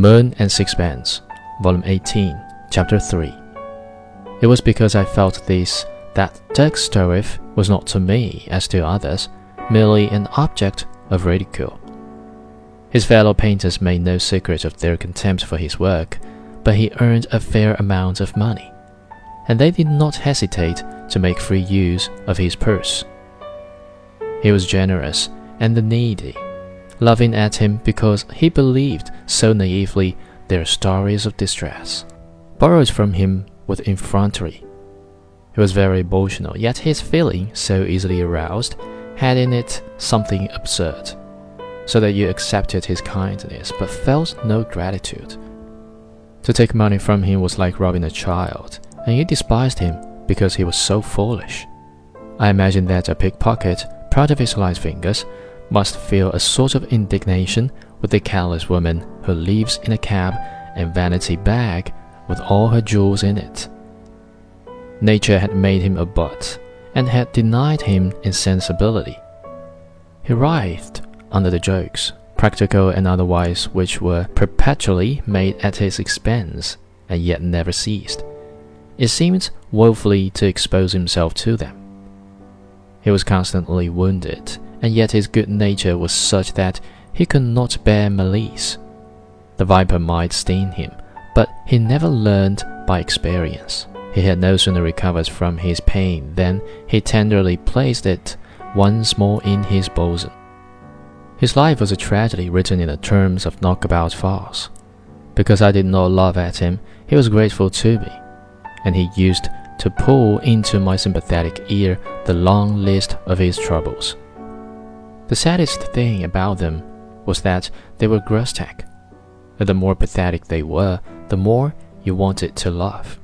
Moon and Sixpence, Volume 18, Chapter 3. It was because I felt this that Dirk Stroeve was not to me, as to others, merely an object of ridicule. His fellow painters made no secret of their contempt for his work, but he earned a fair amount of money, and they did not hesitate to make free use of his purse. He was generous and the needy, loving at him because he believed so naively their stories of distress, borrowed from him with effrontery. He was very emotional, yet his feeling, so easily aroused, had in it something absurd so that you accepted his kindness but felt no gratitude. To take money from him was like robbing a child, and you despised him because he was so foolish. I imagine that a pickpocket, proud of his light fingers, must feel a sort of indignation with the careless woman who lives in a cab and vanity bag with all her jewels in it. Nature had made him a butt and had denied him insensibility. He writhed under the jokes, practical and otherwise, which were perpetually made at his expense and yet never ceased. It seemed woefully to expose himself to them. He was constantly wounded, and yet his good nature was such that he could not bear malice. The viper might sting him, but he never learned by experience. He had no sooner recovered from his pain than he tenderly placed it once more in his bosom. His life was a tragedy written in the terms of knockabout farce. Because I did not love at him, he was grateful to me, and he used to pour into my sympathetic ear the long list of his troubles. The saddest thing about them was that they were grotesque. The more pathetic they were, the more you wanted to laugh.